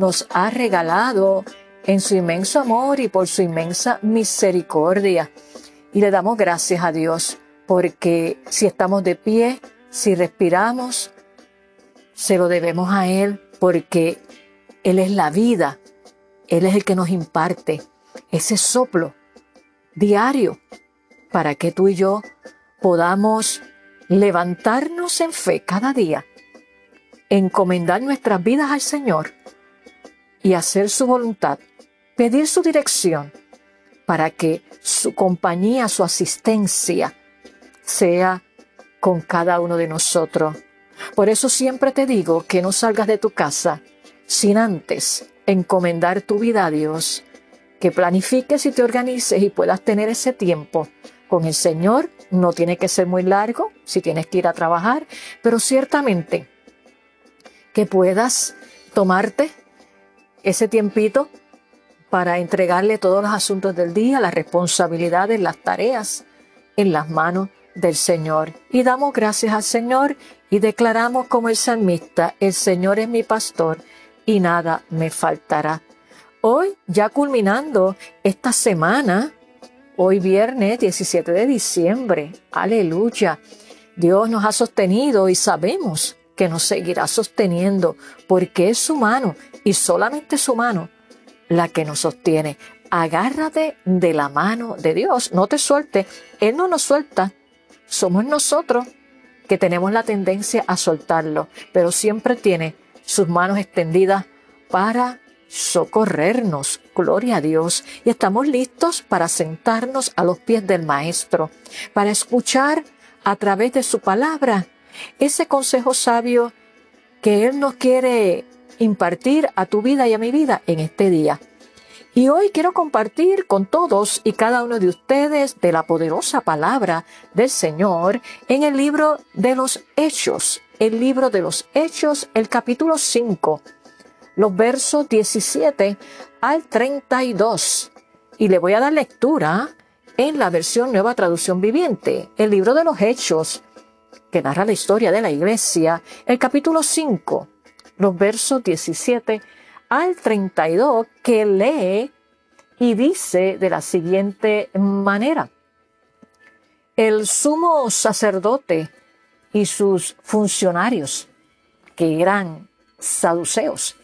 nos ha regalado en su inmenso amor y por su inmensa misericordia. Y le damos gracias a Dios porque si estamos de pie, si respiramos, se lo debemos a Él porque Él es la vida, Él es el que nos imparte ese soplo diario para que tú y yo podamos levantarnos en fe cada día, encomendar nuestras vidas al Señor y hacer su voluntad, pedir su dirección para que su compañía, su asistencia sea con cada uno de nosotros. Por eso siempre te digo que no salgas de tu casa sin antes encomendar tu vida a Dios, que planifiques y te organices y puedas tener ese tiempo con el Señor. No tiene que ser muy largo si tienes que ir a trabajar, pero ciertamente que puedas tomarte ese tiempito para entregarle todos los asuntos del día, las responsabilidades, las tareas en las manos del Señor. Y damos gracias al Señor y declaramos como el salmista, el Señor es mi pastor y nada me faltará. Hoy, ya culminando esta semana, hoy viernes 17 de diciembre, aleluya, Dios nos ha sostenido y sabemos que nos seguirá sosteniendo, porque es su mano y solamente su mano la que nos sostiene. Agárrate de la mano de Dios, no te suelte, Él no nos suelta, somos nosotros que tenemos la tendencia a soltarlo, pero siempre tiene sus manos extendidas para socorrernos, gloria a Dios, y estamos listos para sentarnos a los pies del Maestro, para escuchar a través de su palabra ese consejo sabio que Él nos quiere impartir a tu vida y a mi vida en este día. Y hoy quiero compartir con todos y cada uno de ustedes de la poderosa palabra del Señor en el libro de los Hechos, el libro de los Hechos, el capítulo 5, los versos 17 al 32. Y le voy a dar lectura en la versión Nueva Traducción Viviente, el libro de los Hechos, que narra la historia de la iglesia, el capítulo 5, los versos 17 al 32, que lee y dice de la siguiente manera. El sumo sacerdote y sus funcionarios, que eran saduceos,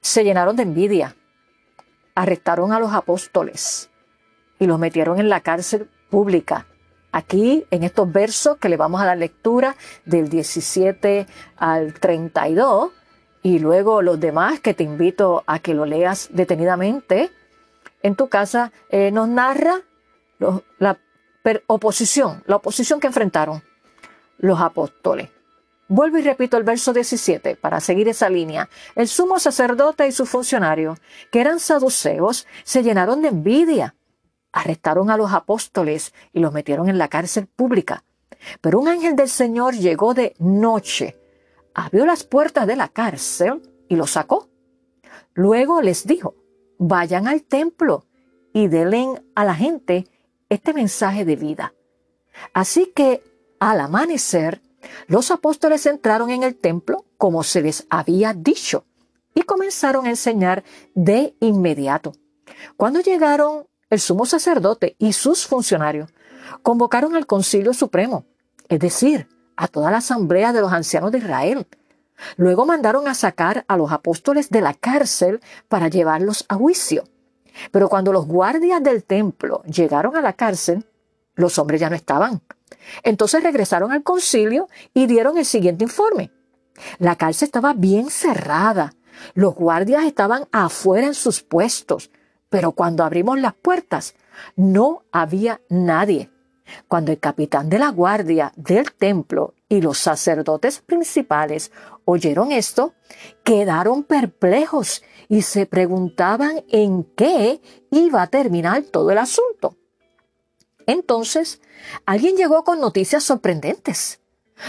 se llenaron de envidia, arrestaron a los apóstoles y los metieron en la cárcel pública aquí en estos versos que le vamos a dar lectura del 17 al 32 y luego los demás que te invito a que lo leas detenidamente en tu casa, eh, nos narra la oposición, la oposición que enfrentaron los apóstoles. Vuelvo y repito el verso 17 para seguir esa línea. El sumo sacerdote y sus funcionarios, que eran saduceos, se llenaron de envidia arrestaron a los apóstoles y los metieron en la cárcel pública. Pero un ángel del Señor llegó de noche, abrió las puertas de la cárcel y los sacó. Luego les dijo, vayan al templo y denle a la gente este mensaje de vida. Así que al amanecer, los apóstoles entraron en el templo como se les había dicho y comenzaron a enseñar de inmediato. Cuando llegaron el sumo sacerdote y sus funcionarios convocaron al Concilio Supremo, es decir, a toda la asamblea de los ancianos de Israel. Luego mandaron a sacar a los apóstoles de la cárcel para llevarlos a juicio. Pero cuando los guardias del templo llegaron a la cárcel, los hombres ya no estaban. Entonces regresaron al concilio y dieron el siguiente informe. La cárcel estaba bien cerrada. Los guardias estaban afuera en sus puestos. Pero cuando abrimos las puertas, no había nadie. Cuando el capitán de la guardia del templo y los sacerdotes principales oyeron esto, quedaron perplejos y se preguntaban en qué iba a terminar todo el asunto. Entonces, alguien llegó con noticias sorprendentes.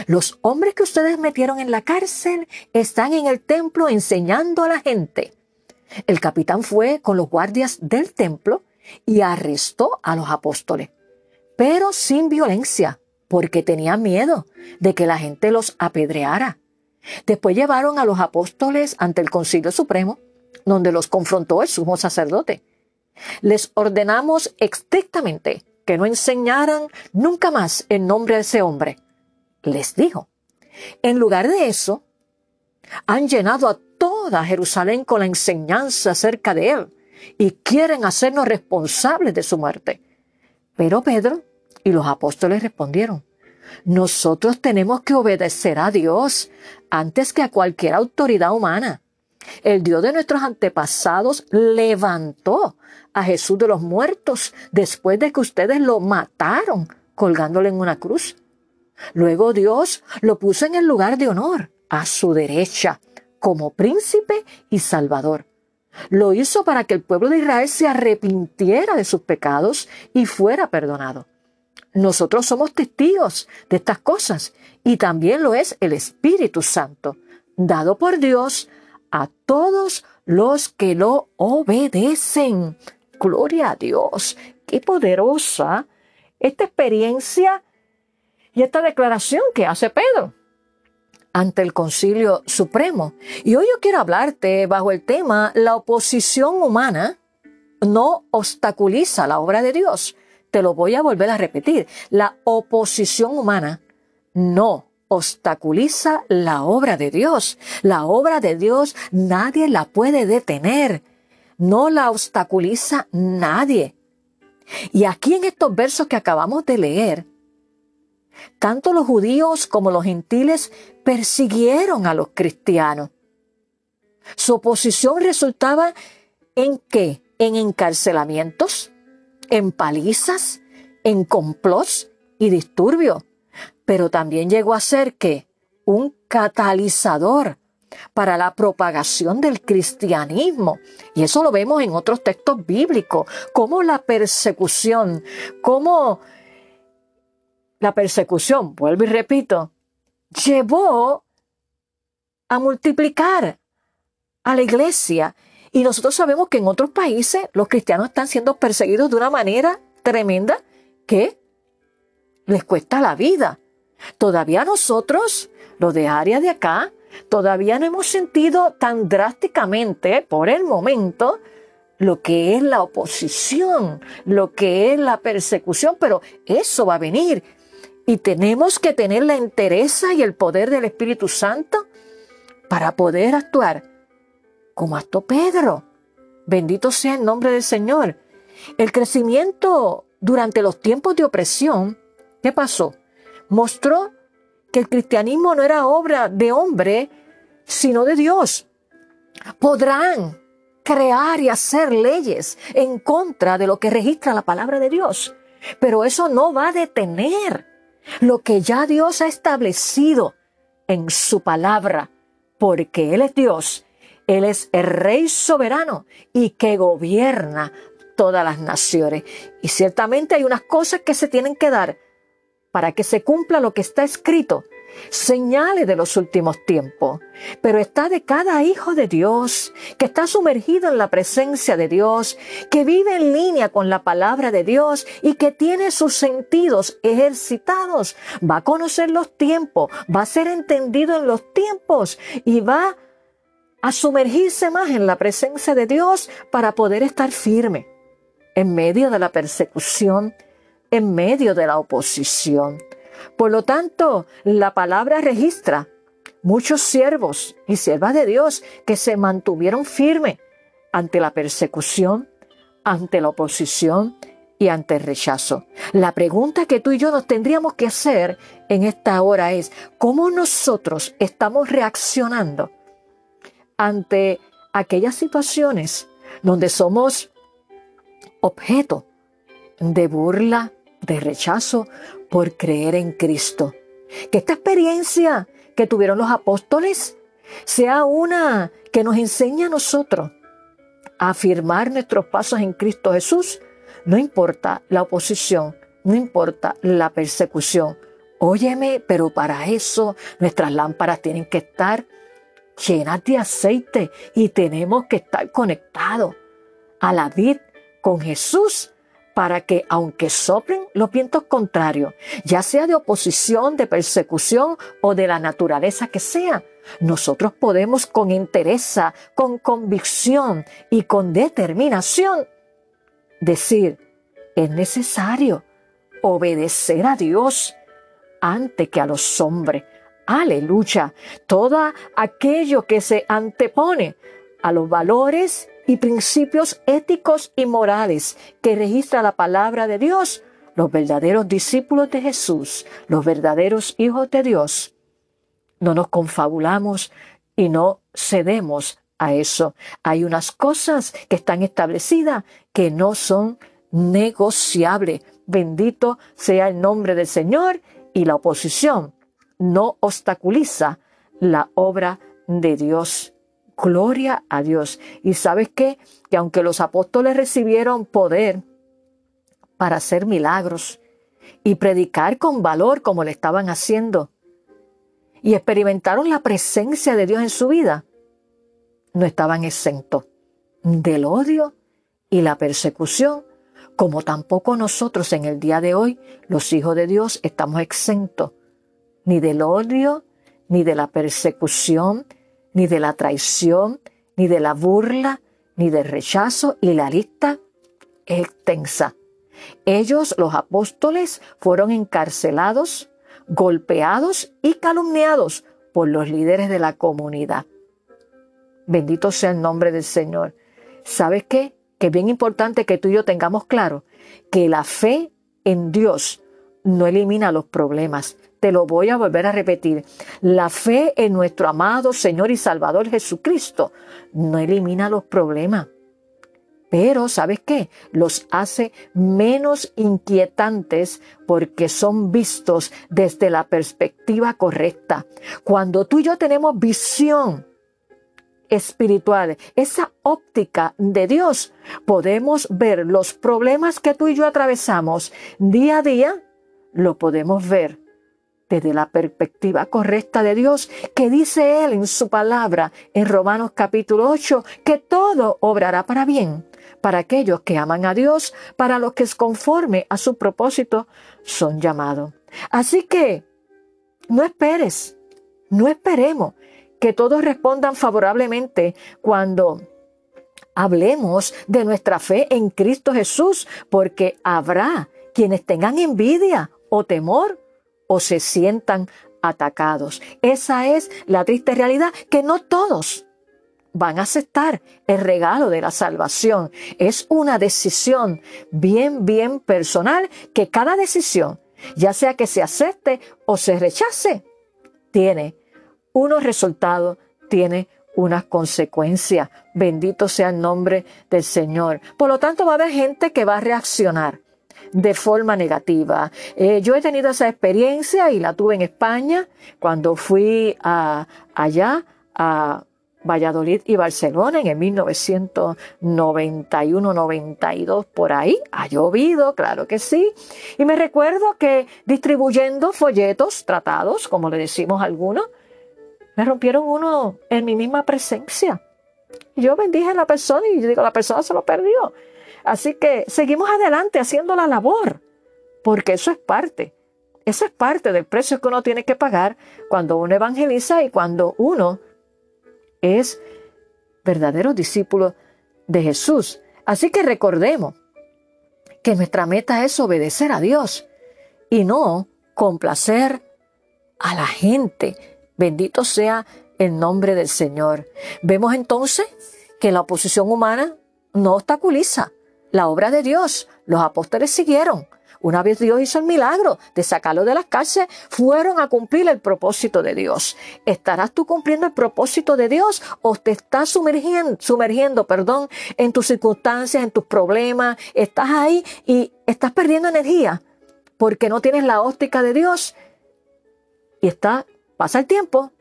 Los hombres que ustedes metieron en la cárcel están en el templo enseñando a la gente. El capitán fue con los guardias del templo y arrestó a los apóstoles, pero sin violencia, porque tenía miedo de que la gente los apedreara. Después llevaron a los apóstoles ante el Concilio Supremo, donde los confrontó el sumo sacerdote. Les ordenamos estrictamente que no enseñaran nunca más en nombre de ese hombre. Les dijo. En lugar de eso, han llenado a toda Jerusalén con la enseñanza acerca de él y quieren hacernos responsables de su muerte. Pero Pedro y los apóstoles respondieron, nosotros tenemos que obedecer a Dios antes que a cualquier autoridad humana. El Dios de nuestros antepasados levantó a Jesús de los muertos después de que ustedes lo mataron colgándole en una cruz. Luego Dios lo puso en el lugar de honor, a su derecha, como príncipe y salvador. Lo hizo para que el pueblo de Israel se arrepintiera de sus pecados y fuera perdonado. Nosotros somos testigos de estas cosas y también lo es el Espíritu Santo, dado por Dios a todos los que lo obedecen. Gloria a Dios, qué poderosa esta experiencia y esta declaración que hace Pedro ante el Concilio Supremo. Y hoy yo quiero hablarte bajo el tema la oposición humana no obstaculiza la obra de Dios te lo voy a volver a repetir, la oposición humana no obstaculiza la obra de Dios. La obra de Dios nadie la puede detener. No la obstaculiza nadie. Y aquí en estos versos que acabamos de leer, tanto los judíos como los gentiles persiguieron a los cristianos. Su oposición resultaba en qué? En encarcelamientos, en palizas, en complots y disturbios, pero también llegó a ser que un catalizador para la propagación del cristianismo. Y eso lo vemos en otros textos bíblicos, como la persecución, como la persecución, vuelvo y repito, llevó a multiplicar a la iglesia y nosotros sabemos que en otros países los cristianos están siendo perseguidos de una manera tremenda que les cuesta la vida. Todavía nosotros, los de área de acá, todavía no hemos sentido tan drásticamente por el momento lo que es la oposición, lo que es la persecución, pero eso va a venir. Y tenemos que tener la entereza y el poder del Espíritu Santo para poder actuar como actuó Pedro. Bendito sea el nombre del Señor. El crecimiento durante los tiempos de opresión, ¿qué pasó? Mostró que el cristianismo no era obra de hombre, sino de Dios. Podrán crear y hacer leyes en contra de lo que registra la palabra de Dios, pero eso no va a detener lo que ya Dios ha establecido en su palabra, porque Él es Dios él es el Rey soberano y que gobierna todas las naciones. Y ciertamente hay unas cosas que se tienen que dar para que se cumpla lo que está escrito. Señales de los últimos tiempos. Pero está de cada hijo de Dios, que está sumergido en la presencia de Dios, que vive en línea con la palabra de Dios y que tiene sus sentidos ejercitados. Va a conocer los tiempos, va a ser entendido en los tiempos y va a sumergirse más en la presencia de Dios para poder estar firme en medio de la persecución, en medio de la oposición. Por lo tanto, la palabra registra muchos siervos y siervas de Dios que se mantuvieron firmes ante la persecución, ante la oposición y ante el rechazo. La pregunta que tú y yo nos tendríamos que hacer en esta hora es, ¿cómo nosotros estamos reaccionando ante aquellas situaciones donde somos objeto de burla, de rechazo por creer en Cristo. Que esta experiencia que tuvieron los apóstoles sea una que nos enseñe a nosotros a afirmar nuestros pasos en Cristo Jesús, no importa la oposición, no importa la persecución. Óyeme, pero para eso nuestras lámparas tienen que estar llenas de aceite y tenemos que estar conectados a la vid con Jesús para que aunque soplen los vientos contrarios, ya sea de oposición, de persecución o de la naturaleza que sea, nosotros podemos con entereza, con convicción y con determinación decir, es necesario obedecer a Dios antes que a los hombres. Aleluya. Todo aquello que se antepone a los valores y principios éticos y morales que registra la palabra de Dios, los verdaderos discípulos de Jesús, los verdaderos hijos de Dios, no nos confabulamos y no cedemos a eso. Hay unas cosas que están establecidas que no son negociables. Bendito sea el nombre del Señor y la oposición no obstaculiza la obra de Dios. Gloria a Dios. Y sabes qué? Que aunque los apóstoles recibieron poder para hacer milagros y predicar con valor como le estaban haciendo, y experimentaron la presencia de Dios en su vida, no estaban exentos del odio y la persecución, como tampoco nosotros en el día de hoy, los hijos de Dios, estamos exentos ni del odio, ni de la persecución, ni de la traición, ni de la burla, ni del rechazo, y la lista es extensa. Ellos, los apóstoles, fueron encarcelados, golpeados y calumniados por los líderes de la comunidad. Bendito sea el nombre del Señor. ¿Sabes qué? Que es bien importante que tú y yo tengamos claro que la fe en Dios no elimina los problemas, te lo voy a volver a repetir. La fe en nuestro amado Señor y Salvador Jesucristo no elimina los problemas. Pero, ¿sabes qué? Los hace menos inquietantes porque son vistos desde la perspectiva correcta. Cuando tú y yo tenemos visión espiritual, esa óptica de Dios, podemos ver los problemas que tú y yo atravesamos día a día, lo podemos ver desde la perspectiva correcta de Dios, que dice Él en su palabra en Romanos capítulo 8, que todo obrará para bien para aquellos que aman a Dios, para los que conforme a su propósito son llamados. Así que no esperes, no esperemos que todos respondan favorablemente cuando hablemos de nuestra fe en Cristo Jesús, porque habrá quienes tengan envidia o temor o se sientan atacados. Esa es la triste realidad que no todos van a aceptar el regalo de la salvación. Es una decisión bien, bien personal que cada decisión, ya sea que se acepte o se rechace, tiene unos resultados, tiene unas consecuencias. Bendito sea el nombre del Señor. Por lo tanto, va a haber gente que va a reaccionar de forma negativa. Eh, yo he tenido esa experiencia y la tuve en España cuando fui a, allá a Valladolid y Barcelona en el 1991-92 por ahí. Ha llovido, claro que sí. Y me recuerdo que distribuyendo folletos tratados, como le decimos a algunos, me rompieron uno en mi misma presencia. Yo bendije a la persona y yo digo, la persona se lo perdió. Así que seguimos adelante haciendo la labor, porque eso es parte. Eso es parte del precio que uno tiene que pagar cuando uno evangeliza y cuando uno es verdadero discípulo de Jesús. Así que recordemos que nuestra meta es obedecer a Dios y no complacer a la gente. Bendito sea el nombre del Señor. Vemos entonces que la oposición humana no obstaculiza la obra de Dios. Los apóstoles siguieron. Una vez Dios hizo el milagro de sacarlo de las cárceles, fueron a cumplir el propósito de Dios. ¿Estarás tú cumpliendo el propósito de Dios o te estás sumergiendo, sumergiendo perdón, en tus circunstancias, en tus problemas? Estás ahí y estás perdiendo energía porque no tienes la óptica de Dios. Y está, pasa el tiempo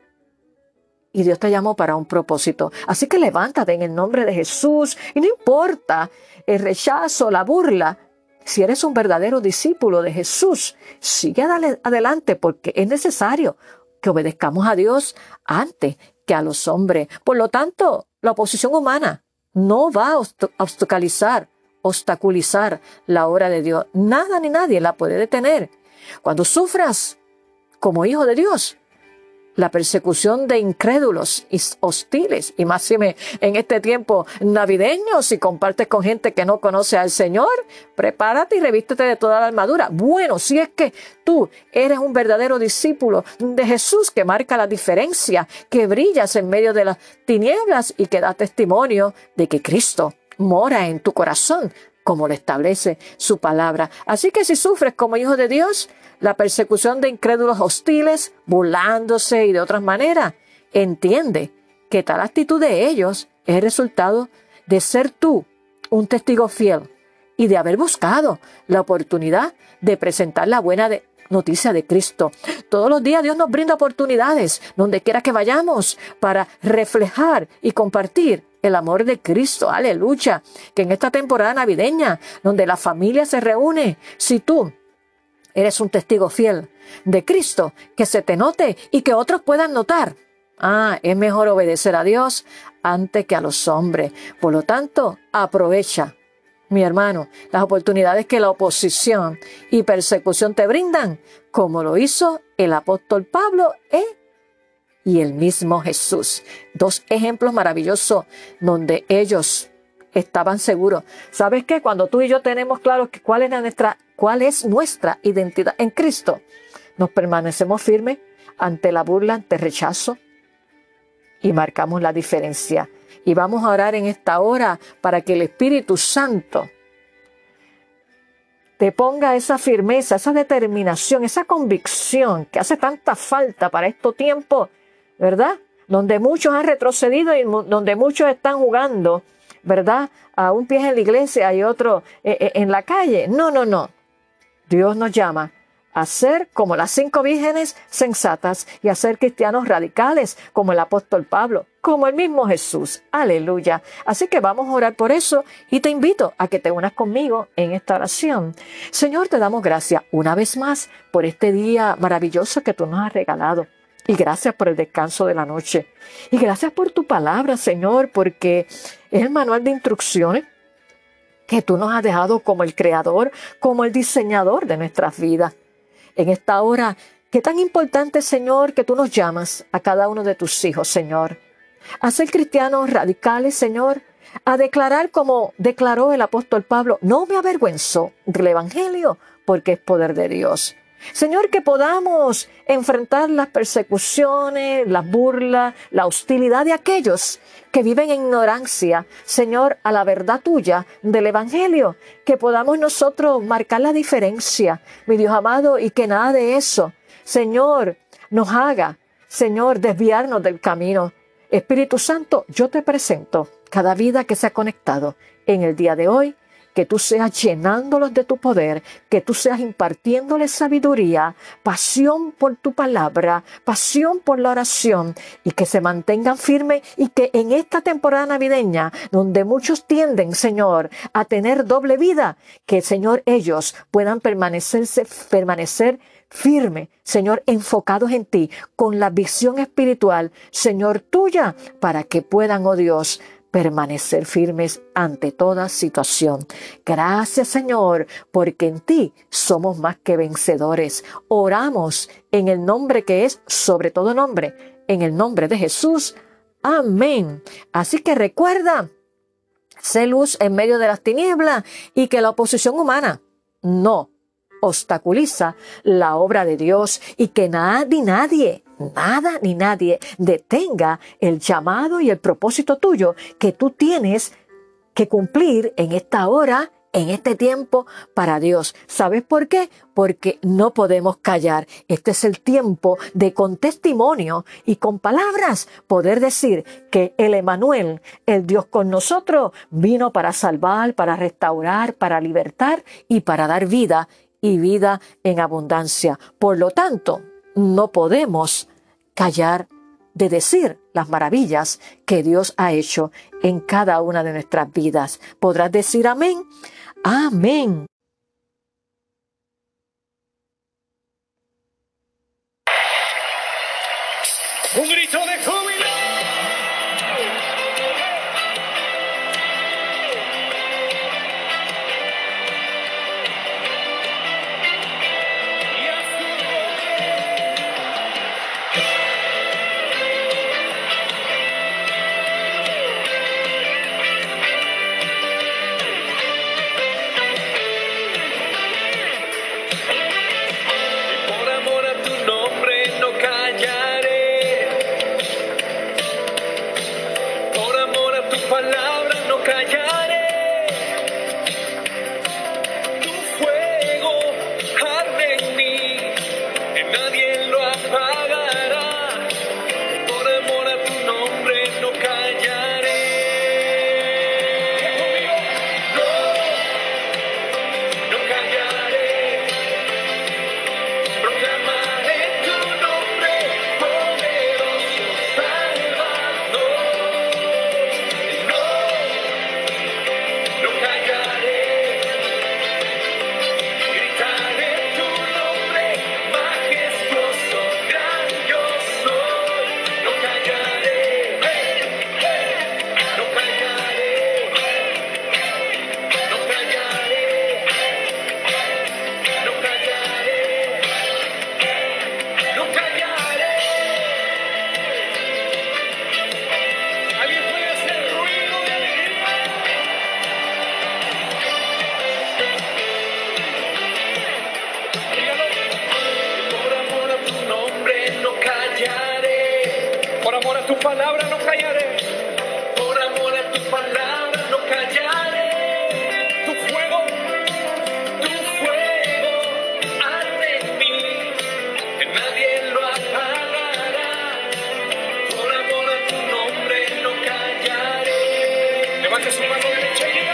y Dios te llamó para un propósito. Así que levántate en el nombre de Jesús y no importa el rechazo, la burla. Si eres un verdadero discípulo de Jesús, sigue adelante porque es necesario que obedezcamos a Dios antes que a los hombres. Por lo tanto, la oposición humana no va a obstaculizar, obstaculizar la obra de Dios. Nada ni nadie la puede detener. Cuando sufras como hijo de Dios, la persecución de incrédulos y hostiles, y más en este tiempo navideño, si compartes con gente que no conoce al Señor, prepárate y revístete de toda la armadura. Bueno, si es que tú eres un verdadero discípulo de Jesús que marca la diferencia, que brillas en medio de las tinieblas y que da testimonio de que Cristo mora en tu corazón, como lo establece su palabra. Así que si sufres como hijo de Dios, la persecución de incrédulos hostiles, burlándose y de otras maneras, entiende que tal actitud de ellos es resultado de ser tú un testigo fiel y de haber buscado la oportunidad de presentar la buena noticia de Cristo. Todos los días Dios nos brinda oportunidades, donde quiera que vayamos, para reflejar y compartir el amor de Cristo, aleluya, que en esta temporada navideña, donde la familia se reúne, si tú eres un testigo fiel de Cristo, que se te note y que otros puedan notar. Ah, es mejor obedecer a Dios antes que a los hombres. Por lo tanto, aprovecha, mi hermano, las oportunidades que la oposición y persecución te brindan, como lo hizo el apóstol Pablo ¿eh? Y el mismo Jesús. Dos ejemplos maravillosos donde ellos estaban seguros. ¿Sabes qué? Cuando tú y yo tenemos claro que cuál es nuestra, identidad en Cristo, nos permanecemos firmes ante la burla, ante el rechazo y marcamos la diferencia. Y vamos a orar en esta hora para que el Espíritu Santo te ponga esa firmeza, esa determinación, esa convicción que hace tanta falta para estos tiempos ¿verdad? Donde muchos han retrocedido y donde muchos están jugando, ¿verdad? A un pie en la iglesia y otro eh, eh, en la calle. No, no, no. Dios nos llama a ser como las cinco vírgenes sensatas y a ser cristianos radicales como el apóstol Pablo, como el mismo Jesús. Aleluya. Así que vamos a orar por eso y te invito a que te unas conmigo en esta oración. Señor, te damos gracias una vez más por este día maravilloso que tú nos has regalado. Y gracias por el descanso de la noche. Y gracias por tu palabra, Señor, porque es el manual de instrucciones que tú nos has dejado como el creador, como el diseñador de nuestras vidas. En esta hora, qué tan importante, Señor, que tú nos llamas a cada uno de tus hijos, Señor. A ser cristianos radicales, Señor. A declarar como declaró el apóstol Pablo, no me avergüenzo del Evangelio porque es poder de Dios. Señor, que podamos enfrentar las persecuciones, las burlas, la hostilidad de aquellos que viven en ignorancia, Señor, a la verdad tuya del Evangelio, que podamos nosotros marcar la diferencia, mi Dios amado, y que nada de eso, Señor, nos haga, Señor, desviarnos del camino. Espíritu Santo, yo te presento cada vida que se ha conectado en el día de hoy que tú seas llenándolos de tu poder, que tú seas impartiéndoles sabiduría, pasión por tu palabra, pasión por la oración y que se mantengan firmes y que en esta temporada navideña, donde muchos tienden, Señor, a tener doble vida, que, Señor, ellos puedan permanecerse, permanecer firme, Señor, enfocados en ti, con la visión espiritual, Señor, tuya, para que puedan, oh Dios, permanecer firmes ante toda situación. Gracias Señor, porque en ti somos más que vencedores. Oramos en el nombre que es sobre todo nombre, en el nombre de Jesús. Amén. Así que recuerda, sé luz en medio de las tinieblas y que la oposición humana no obstaculiza la obra de Dios y que nadie, nadie, nada ni nadie detenga el llamado y el propósito tuyo que tú tienes que cumplir en esta hora, en este tiempo para Dios. ¿Sabes por qué? Porque no podemos callar. Este es el tiempo de con testimonio y con palabras poder decir que el Emanuel, el Dios con nosotros, vino para salvar, para restaurar, para libertar y para dar vida y vida en abundancia. Por lo tanto, no podemos callar de decir las maravillas que Dios ha hecho en cada una de nuestras vidas. ¿Podrás decir amén? Amén. Marcus Mariota, take it.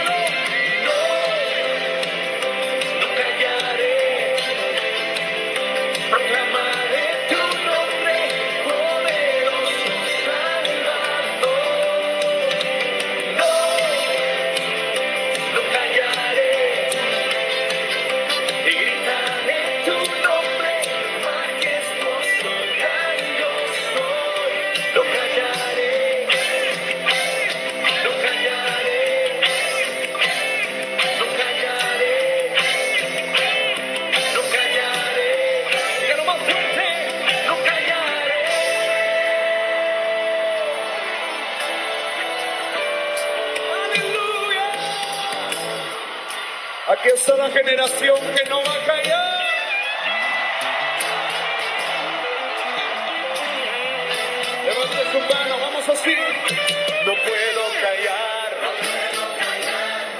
No puedo callar.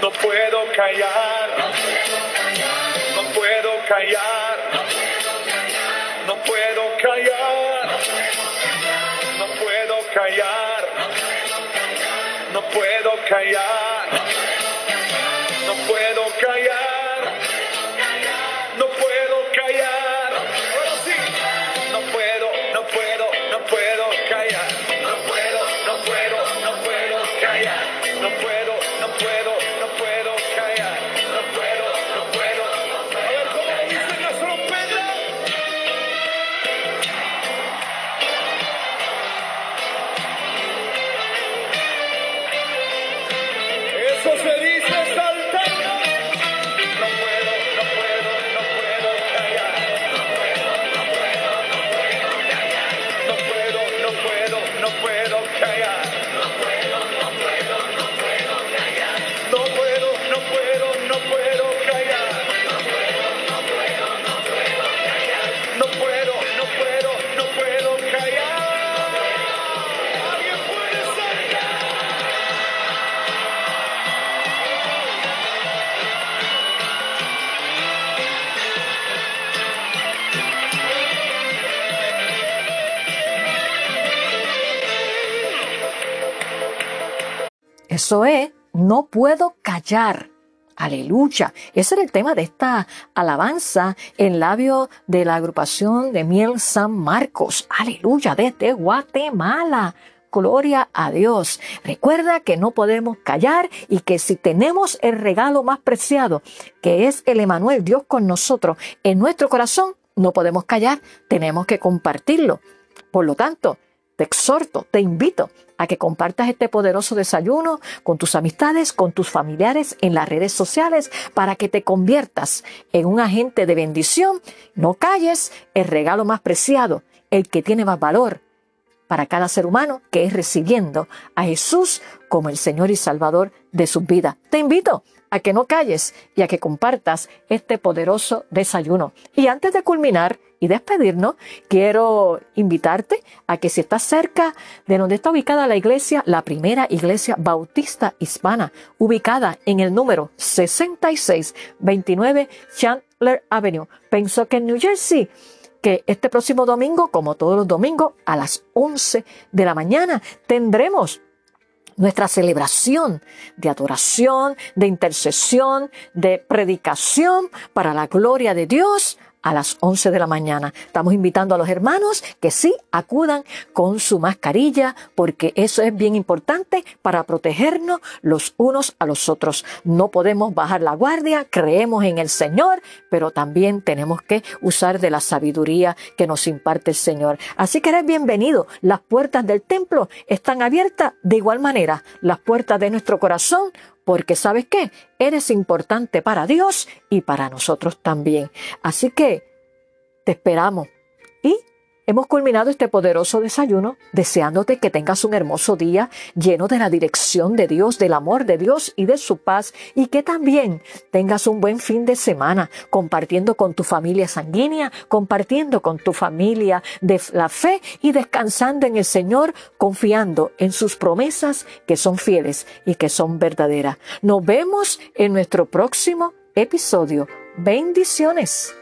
No puedo callar. No puedo callar. No puedo callar. No puedo callar. No puedo callar. No puedo callar. Sportsman PSOE, no puedo callar. Aleluya. Ese era el tema de esta alabanza en labio de la agrupación de Miel San Marcos. Aleluya, desde Guatemala. Gloria a Dios. Recuerda que no podemos callar y que si tenemos el regalo más preciado, que es el Emanuel, Dios con nosotros, en nuestro corazón, no podemos callar, tenemos que compartirlo. Por lo tanto, te exhorto, te invito a que compartas este poderoso desayuno con tus amistades, con tus familiares en las redes sociales para que te conviertas en un agente de bendición. No calles el regalo más preciado, el que tiene más valor para cada ser humano, que es recibiendo a Jesús como el Señor y Salvador de su vida. Te invito a que no calles y a que compartas este poderoso desayuno. Y antes de culminar y despedirnos, quiero invitarte a que si estás cerca de donde está ubicada la iglesia, la primera iglesia bautista hispana, ubicada en el número 6629 Chandler Avenue, pensó que en New Jersey, que este próximo domingo, como todos los domingos, a las 11 de la mañana, tendremos nuestra celebración de adoración, de intercesión, de predicación para la gloria de Dios a las 11 de la mañana. Estamos invitando a los hermanos que sí acudan con su mascarilla porque eso es bien importante para protegernos los unos a los otros. No podemos bajar la guardia, creemos en el Señor, pero también tenemos que usar de la sabiduría que nos imparte el Señor. Así que eres bienvenido. Las puertas del templo están abiertas de igual manera. Las puertas de nuestro corazón porque sabes qué, eres importante para Dios y para nosotros también. Así que te esperamos y Hemos culminado este poderoso desayuno deseándote que tengas un hermoso día lleno de la dirección de Dios, del amor de Dios y de su paz y que también tengas un buen fin de semana compartiendo con tu familia sanguínea, compartiendo con tu familia de la fe y descansando en el Señor, confiando en sus promesas que son fieles y que son verdaderas. Nos vemos en nuestro próximo episodio. Bendiciones.